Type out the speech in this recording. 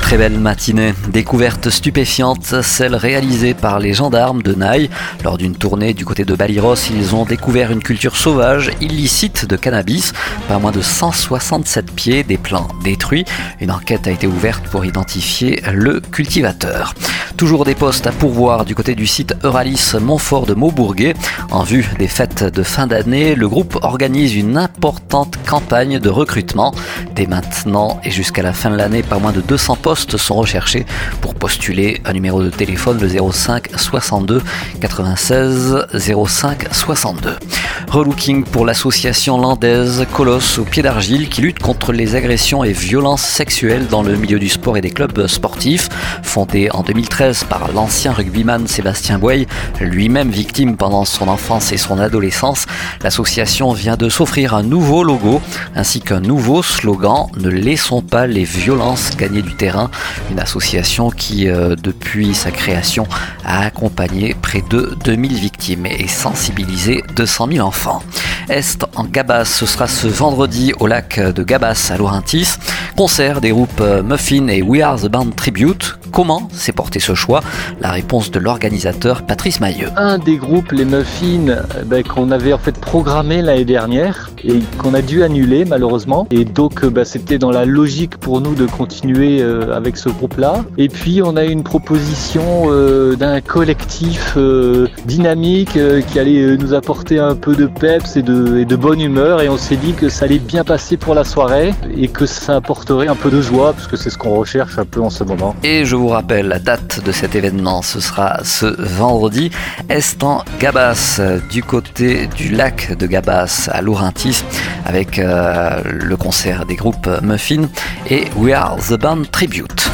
Très belle matinée. Découverte stupéfiante, celle réalisée par les gendarmes de Naï. Lors d'une tournée du côté de Baliros, ils ont découvert une culture sauvage illicite de cannabis. Pas moins de 167 pieds, des plants détruits. Une enquête a été ouverte pour identifier le cultivateur. Toujours des postes à pourvoir du côté du site Euralis Montfort de Maubourguet. En vue des fêtes de fin d'année, le groupe organise une importante campagne de recrutement. Dès maintenant et jusqu'à la fin de l'année, pas moins de 200 postes sont recherchés pour postuler un numéro de téléphone le 05 62 96 05 62. Relooking pour l'association landaise Colosse au pied d'argile qui lutte contre les agressions et violences sexuelles dans le milieu du sport et des clubs sportifs. Fondée en 2013 par l'ancien rugbyman Sébastien Boy, lui-même victime pendant son enfance et son adolescence, l'association vient de s'offrir un nouveau logo ainsi qu'un nouveau slogan Ne laissons pas les violences gagner du terrain. Une association qui, euh, depuis sa création, a accompagné près de 2000 victimes et sensibilisé 200 000 enfants. Est en Gabas, ce sera ce vendredi au lac de Gabas à Laurentis. Concert des groupes Muffin et We Are the Band Tribute. Comment s'est porté ce choix La réponse de l'organisateur Patrice Mailleux. Un des groupes, les Muffins, ben, qu'on avait en fait programmé l'année dernière et qu'on a dû annuler malheureusement. Et donc ben, c'était dans la logique pour nous de continuer euh, avec ce groupe-là. Et puis on a une proposition euh, d'un collectif euh, dynamique qui allait nous apporter un peu de peps et de, et de bonne humeur. Et on s'est dit que ça allait bien passer pour la soirée et que ça apporterait un peu de joie parce que c'est ce qu'on recherche un peu en ce moment. Et je vous rappelle la date de cet événement, ce sera ce vendredi, est en Gabas, du côté du lac de Gabas à Laurentis, avec euh, le concert des groupes Muffin et We Are the Band Tribute.